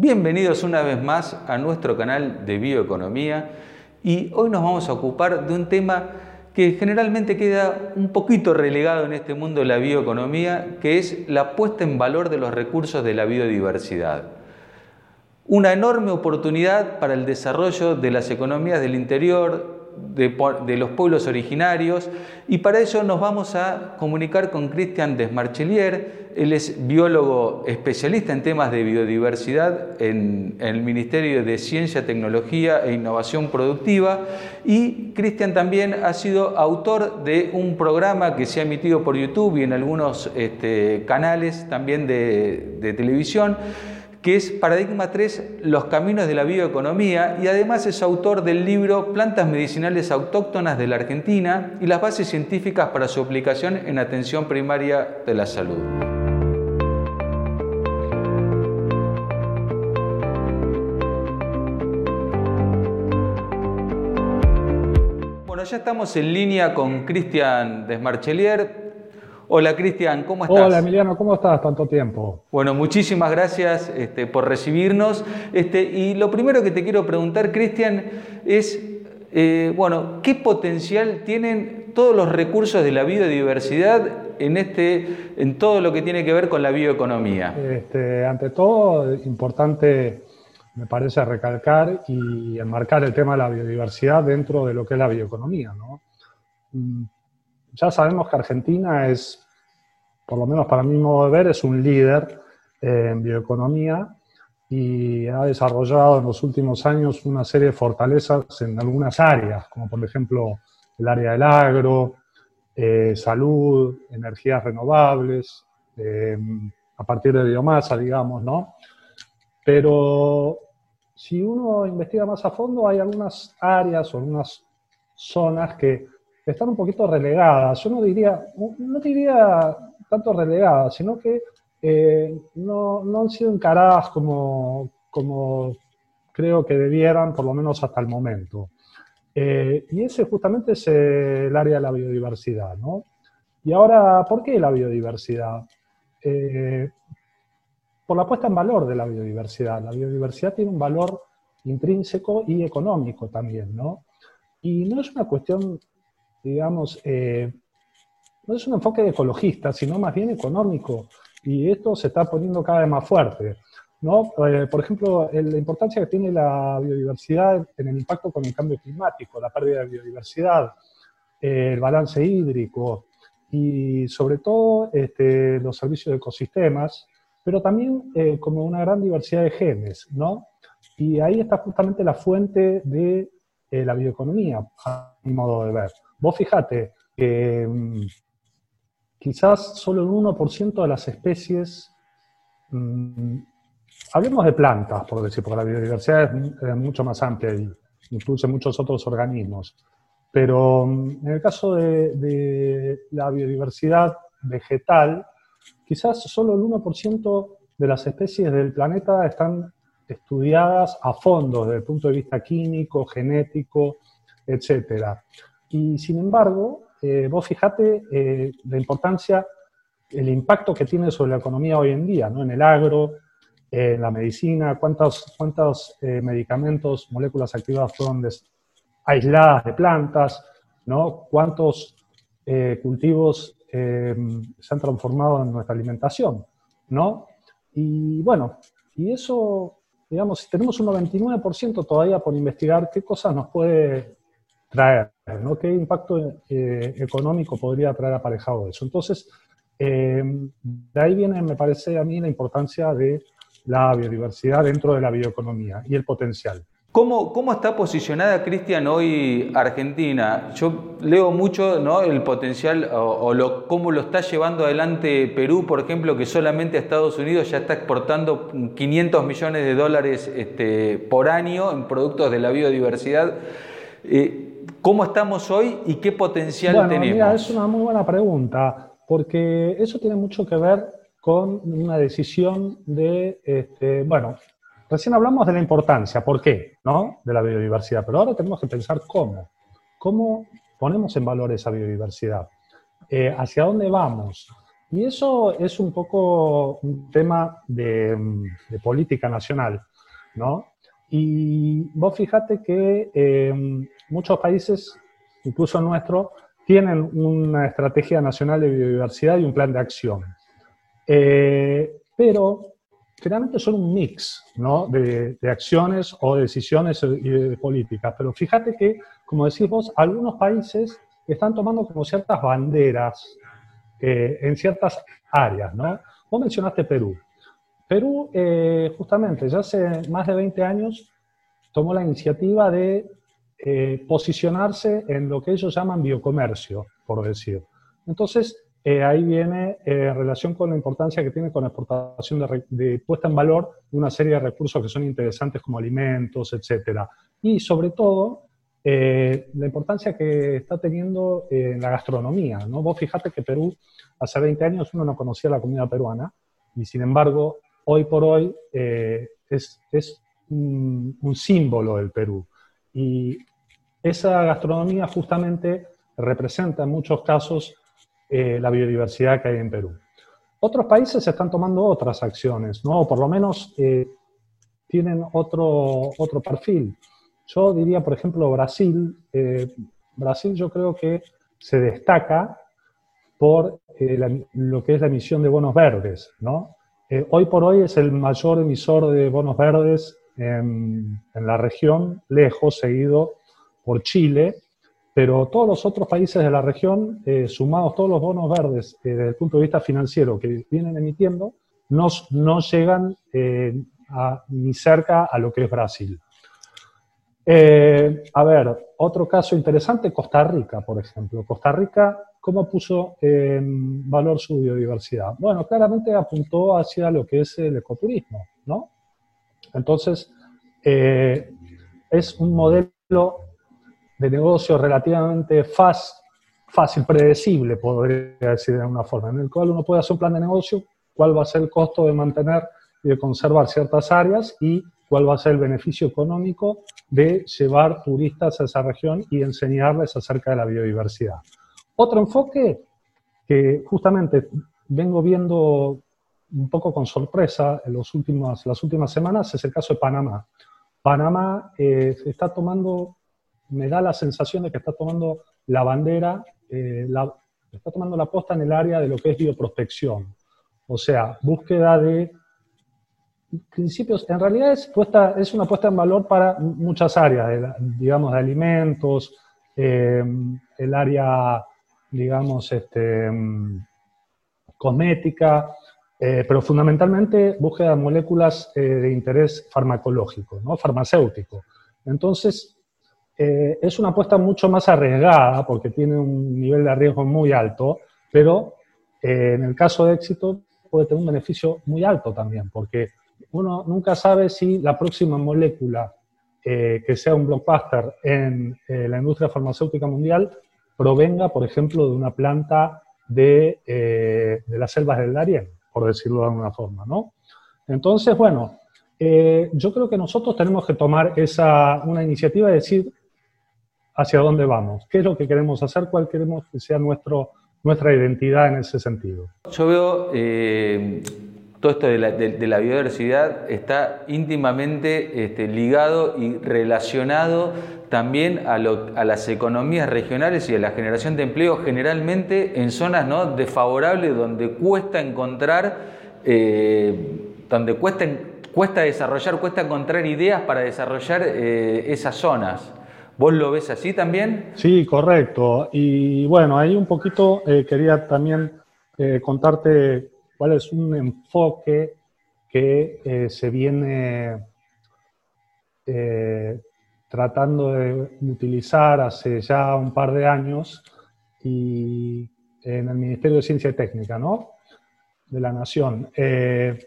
Bienvenidos una vez más a nuestro canal de bioeconomía y hoy nos vamos a ocupar de un tema que generalmente queda un poquito relegado en este mundo de la bioeconomía, que es la puesta en valor de los recursos de la biodiversidad. Una enorme oportunidad para el desarrollo de las economías del interior, de, los pueblos originarios y para ello nos vamos a comunicar con Cristian Desmarchelier. Él es biólogo especialista en temas de biodiversidad en, el Ministerio de Ciencia, Tecnología e Innovación Productiva y Cristian también ha sido autor de un programa que se ha emitido por YouTube y en algunos este, canales también de televisión que es Paradigma 3, Los Caminos de la Bioeconomía, y además es autor del libro Plantas Medicinales Autóctonas de la Argentina y las bases científicas para su aplicación en atención primaria de la salud. Bueno, ya estamos en línea con Cristian Desmarchelier, Hola Cristian, ¿cómo estás? Hola Emiliano, ¿cómo estás? Tanto tiempo. Bueno, muchísimas gracias este, por recibirnos. Este, y lo primero que te quiero preguntar, Cristian, es, eh, bueno, ¿qué potencial tienen todos los recursos de la biodiversidad en, este, en todo lo que tiene que ver con la bioeconomía? Este, ante todo, importante me parece recalcar y enmarcar el tema de la biodiversidad dentro de lo que es la bioeconomía, ¿no? Ya sabemos que Argentina es, por lo menos para mi modo de ver, es un líder en bioeconomía y ha desarrollado en los últimos años una serie de fortalezas en algunas áreas, como por ejemplo el área del agro, eh, salud, energías renovables, eh, a partir de biomasa, digamos, ¿no? Pero si uno investiga más a fondo, hay algunas áreas o algunas zonas que están un poquito relegadas. Yo no diría, no diría tanto relegadas, sino que eh, no, no, han sido encaradas como, como creo que debieran, por lo menos hasta el momento. Eh, y ese justamente es el área de la biodiversidad, ¿no? Y ahora, ¿por qué la biodiversidad? Eh, por la puesta en valor de la biodiversidad. La biodiversidad tiene un valor intrínseco y económico también, ¿no? Y no es una cuestión digamos, eh, no es un enfoque ecologista, sino más bien económico. Y esto se está poniendo cada vez más fuerte. ¿no? Eh, por ejemplo, la importancia que tiene la biodiversidad en el impacto con el cambio climático, la pérdida de biodiversidad, eh, el balance hídrico y sobre todo este, los servicios de ecosistemas, pero también como una gran diversidad de genes. ¿no? Y ahí está justamente la fuente de la bioeconomía, a mi modo de ver. Vos fijate que mm, quizás solo el 1% de las especies, mm, hablemos de plantas, por decir, porque la biodiversidad es, mucho más amplia y incluye muchos otros organismos, pero mm, en el caso de, de la biodiversidad vegetal, quizás solo el 1% de las especies del planeta están estudiadas a fondo desde el punto de vista químico, genético, etcétera. Y sin embargo, eh, vos fijate eh, la importancia, el impacto que tiene sobre la economía hoy en día, ¿no? en el agro, en la medicina, cuántos, cuántos eh, medicamentos, moléculas activas fueron aisladas de plantas, ¿no? cuántos cultivos se han transformado en nuestra alimentación. ¿no? Y bueno, y eso, digamos, tenemos un 99% todavía por investigar, ¿qué cosas nos puede traer, ¿no? ¿Qué impacto eh, económico podría traer aparejado eso? Entonces, eh, de ahí viene, me parece a mí, la importancia de la biodiversidad dentro de la bioeconomía y el potencial. ¿Cómo, ¿Cómo, está posicionada, Cristian, hoy Argentina? Yo leo mucho ¿no? el potencial o, lo, cómo lo está llevando adelante Perú, por ejemplo, que solamente a Estados Unidos ya está exportando 500 millones de dólares este, por año en productos de la biodiversidad. Eh, ¿Cómo estamos hoy y qué potencial bueno, tenemos? Mira, es una muy buena pregunta, porque eso tiene mucho que ver con una decisión de, este, bueno, recién hablamos de la importancia, ¿por qué? ¿no? De la biodiversidad, pero ahora tenemos que pensar cómo. ¿Cómo ponemos en valor esa biodiversidad? Eh, ¿Hacia dónde vamos? Y eso es un poco un tema de, de política nacional. ¿no? Y vos fíjate que eh, muchos países, incluso nuestro, tienen una estrategia nacional de biodiversidad y un plan de acción. Eh, pero generalmente son un mix ¿no? de, acciones o decisiones y de políticas. Pero fíjate que, como decís vos, algunos países están tomando como ciertas banderas eh, en ciertas áreas. ¿no? Vos mencionaste Perú. Perú, eh, justamente, ya hace más de 20 años, tomó la iniciativa de eh, posicionarse en lo que ellos llaman biocomercio, por decir. Entonces, eh, ahí viene en relación con la importancia que tiene con la exportación de, puesta en valor de una serie de recursos que son interesantes como alimentos, etcétera. Y sobre todo, la importancia que está teniendo en la gastronomía. ¿no? Vos fijate que Perú, hace 20 años uno no conocía la comida peruana y sin embargo hoy por hoy eh, es, un, símbolo del Perú. Y esa gastronomía justamente representa en muchos casos eh, la biodiversidad que hay en Perú. Otros países están tomando otras acciones, ¿no? O por lo menos eh, tienen otro, otro perfil. Yo diría, por ejemplo, Brasil. Brasil yo creo que se destaca por lo que es la emisión de bonos verdes, ¿no? Eh, hoy por hoy es el mayor emisor de bonos verdes en, la región, lejos, seguido por Chile, pero todos los otros países de la región, eh, sumados todos los bonos verdes eh, desde el punto de vista financiero que vienen emitiendo, no, no llegan ni cerca a lo que es Brasil. a ver, otro caso interesante, Costa Rica, por ejemplo. Costa Rica ¿Cómo puso en valor su biodiversidad? Bueno, claramente apuntó hacia lo que es el ecoturismo, ¿no? Entonces, eh, es un modelo de negocio relativamente fácil, predecible, podría decir de alguna forma, en el cual uno puede hacer un plan de negocio, cuál va a ser el costo de mantener y de conservar ciertas áreas y cuál va a ser el beneficio económico de llevar turistas a esa región y enseñarles acerca de la biodiversidad. Otro enfoque que justamente vengo viendo un poco con sorpresa en los últimos, las últimas semanas es el caso de Panamá. Panamá eh, está tomando, me da la sensación de que está tomando la bandera, eh, está tomando la posta en el área de lo que es bioprospección. O sea, búsqueda de principios, en realidad es, puesta, es una puesta en valor para muchas áreas, digamos, de alimentos, eh, el área digamos, este, mm, cosmética, eh, pero fundamentalmente búsqueda de moléculas eh, de interés farmacológico, ¿no? farmacéutico. Entonces, eh, es una apuesta mucho más arriesgada porque tiene un nivel de riesgo muy alto, pero en el caso de éxito puede tener un beneficio muy alto también, porque uno nunca sabe si la próxima molécula que sea un blockbuster en la industria farmacéutica mundial provenga, por ejemplo, de una planta de, eh, de las selvas del Darién, por decirlo de alguna forma, ¿no? Entonces, bueno, eh, yo creo que nosotros tenemos que tomar esa, una iniciativa y decir hacia dónde vamos, qué es lo que queremos hacer, cuál queremos que sea nuestro, nuestra identidad en ese sentido. Yo veo eh, todo esto de la, biodiversidad está íntimamente este, ligado y relacionado también a, las economías regionales y a la generación de empleo, generalmente en zonas ¿no? desfavorables donde cuesta encontrar, eh, donde cuesta, cuesta desarrollar, cuesta encontrar ideas para desarrollar eh, esas zonas. ¿Vos lo ves así también? Sí, correcto. Y bueno, ahí un poquito eh, quería también contarte cuál es un enfoque que se viene tratando de utilizar hace ya un par de años y en el Ministerio de Ciencia y Técnica, ¿no? De la Nación. Eh,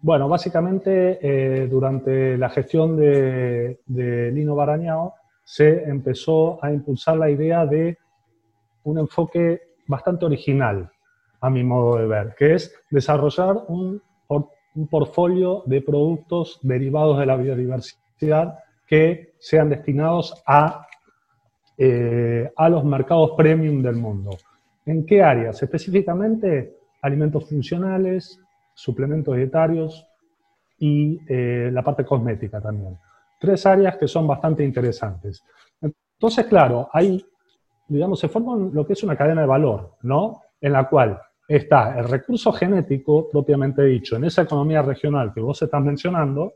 bueno, básicamente eh, durante la gestión de, Lino Barañao se empezó a impulsar la idea de un enfoque bastante original, a mi modo de ver, que es desarrollar un, un portfolio de productos derivados de la biodiversidad que sean destinados a, eh, a los mercados premium del mundo. ¿En qué áreas? Específicamente alimentos funcionales, suplementos dietarios, y eh, la parte cosmética también. Tres áreas que son bastante interesantes. Entonces, claro, ahí, digamos, se forma lo que es una cadena de valor, ¿no? En la cual está el recurso genético, propiamente dicho, en esa economía regional que vos estás mencionando,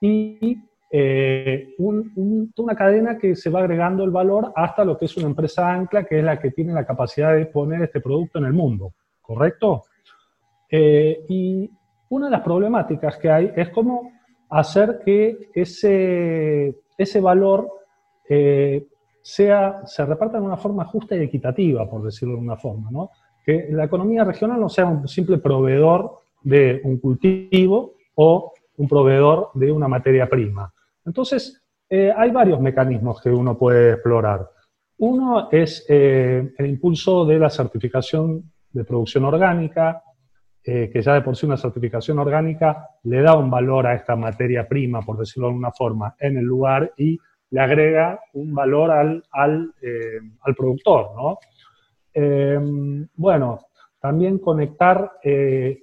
y eh, una cadena que se va agregando el valor hasta lo que es una empresa ancla, que es la que tiene la capacidad de poner este producto en el mundo, ¿correcto? Eh, y una de las problemáticas que hay es cómo hacer que ese, ese valor eh, sea, se reparta de una forma justa y equitativa, por decirlo de una forma, ¿no? Que la economía regional no sea un simple proveedor de un cultivo o un proveedor de una materia prima. Entonces, eh, hay varios mecanismos que uno puede explorar. Uno es eh, el impulso de la certificación de producción orgánica, eh, que ya de por sí una certificación orgánica le da un valor a esta materia prima, por decirlo de alguna forma, en el lugar y le agrega un valor al, al, al productor, ¿no? Em, bueno, también conectar e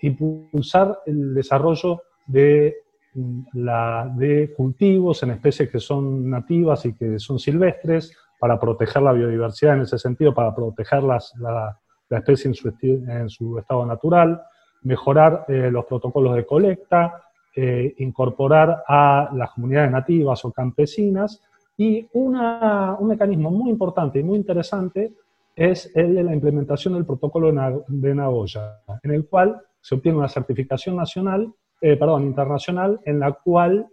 impulsar el desarrollo de, mm, la, de cultivos en especies que son nativas y que son silvestres para proteger la biodiversidad en ese sentido, para proteger la, la, especie en su, estado natural, mejorar eh, los protocolos de colecta, incorporar a las comunidades nativas o campesinas y una, un mecanismo muy importante y muy interesante es el de la implementación del protocolo de Nagoya, en el cual se obtiene una certificación nacional, eh, perdón, internacional, en la cual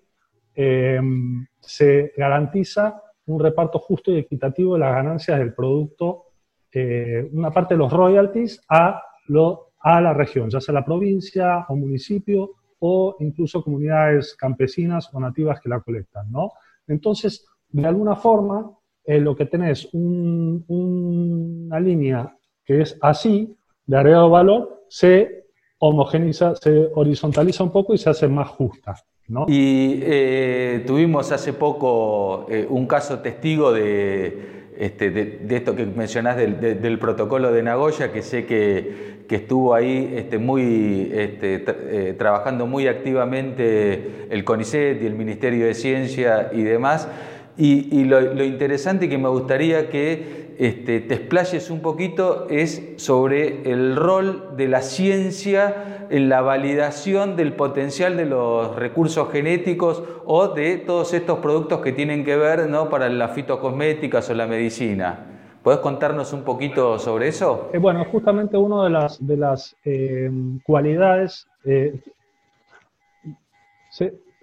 em, se garantiza un reparto justo y equitativo de las ganancias del producto, eh, una parte de los royalties a, lo, a la región, ya sea la provincia o municipio o incluso comunidades campesinas o nativas que la colectan, ¿no? Entonces, de alguna forma, lo que tenés una línea que es así, de agregado valor, se homogeniza, se horizontaliza un poco y se hace más justa. ¿no? Y eh, tuvimos hace poco eh, un caso testigo de, este, de, esto que mencionás del, protocolo de Nagoya, que sé que, estuvo ahí este, muy, este, eh, trabajando muy activamente el CONICET y el Ministerio de Ciencia y demás. Y, lo, interesante que me gustaría que este, te explayes un poquito es sobre el rol de la ciencia en la validación del potencial de los recursos genéticos o de todos estos productos que tienen que ver ¿no? para las fitocosméticas o la medicina. ¿Puedes contarnos un poquito sobre eso? Eh, bueno, justamente una de las, de las eh, cualidades, eh,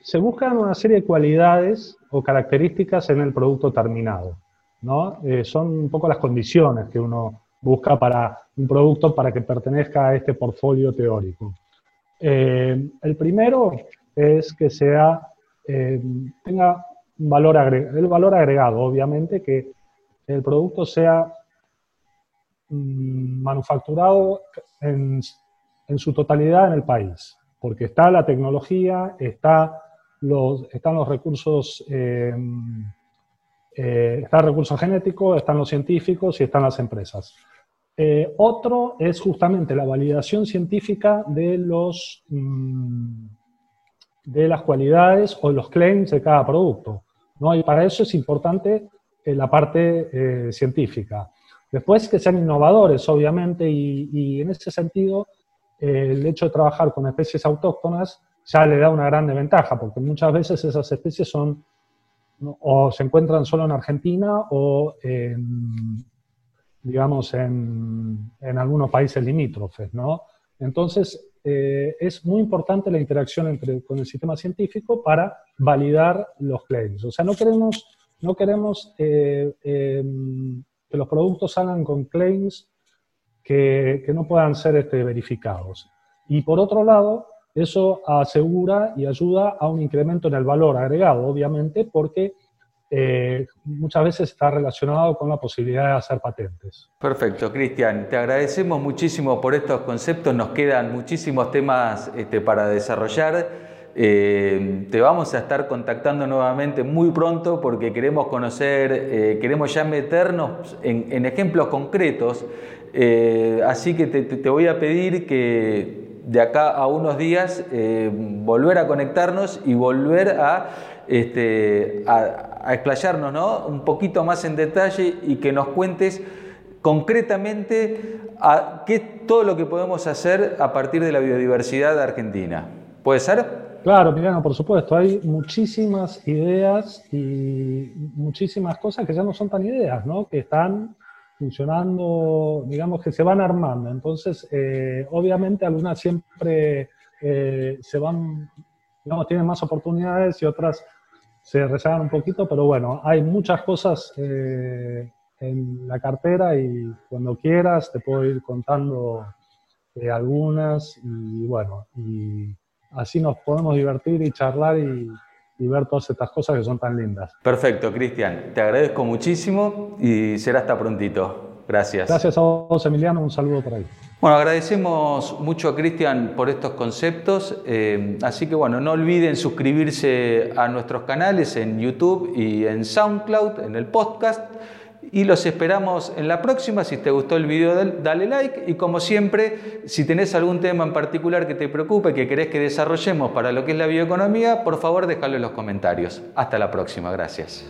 se buscan una serie de cualidades o características en el producto terminado. ¿no? Eh, son un poco las condiciones que uno busca para un producto para que pertenezca a este portfolio teórico. Eh, el primero es que sea, eh, tenga un valor el valor agregado, obviamente, que el producto sea mm, manufacturado en, en su totalidad en el país, porque está la tecnología, está están los recursos, eh, eh, está el están los científicos y están las empresas. Eh, otro es justamente la validación científica de, los, mm, de las cualidades o los claims de cada producto. ¿no? Y para eso es importante la parte científica. Después que sean innovadores, obviamente, y en ese sentido, el hecho de trabajar con especies autóctonas ya le da una gran ventaja, porque muchas veces esas especies son o se encuentran solo en Argentina o digamos en, en, algunos países limítrofes, ¿no? Entonces, eh, es muy importante la interacción entre, con el sistema científico para validar los claims. O sea, no queremos, no queremos eh, em, que los productos salgan con claims que, que no puedan ser este, verificados. Y por otro lado, eso asegura y ayuda a un incremento en el valor agregado, obviamente, porque eh, muchas veces está relacionado con la posibilidad de hacer patentes. Perfecto, Cristian. Te agradecemos muchísimo por estos conceptos. Nos quedan muchísimos temas este, para desarrollar. Eh, te vamos a estar contactando nuevamente muy pronto porque queremos conocer, eh, queremos ya meternos en, ejemplos concretos. así que te voy a pedir que de acá a unos días eh, volver a conectarnos y volver a, este, a, explayarnos ¿no? un poquito más en detalle y que nos cuentes concretamente a qué todo lo que podemos hacer a partir de la biodiversidad Argentina. ¿Puede ser? Claro, Miriano, por supuesto. Hay muchísimas ideas y muchísimas cosas que ya no son tan ideas, ¿no? Que están funcionando, digamos que se van armando. Entonces, eh, obviamente algunas siempre eh, se van, digamos, tienen más oportunidades y otras se rezagan un poquito, pero bueno, hay muchas cosas eh, en la cartera y cuando quieras te puedo ir contando algunas y bueno, y así nos podemos divertir y charlar y, y ver todas estas cosas que son tan lindas. Perfecto, Cristian. Te agradezco muchísimo y será hasta prontito. Gracias. Gracias a vos, Emiliano. Un saludo por ahí. Bueno, agradecemos mucho a Cristian por estos conceptos. Eh, así que bueno, no olviden suscribirse a nuestros canales en YouTube y en SoundCloud, en el podcast y los esperamos en la próxima. Si te gustó el video, dale like y como siempre, si tenés algún tema en particular que te preocupe, que querés que desarrollemos para lo que es la bioeconomía, por favor déjalo en los comentarios. Hasta la próxima, gracias.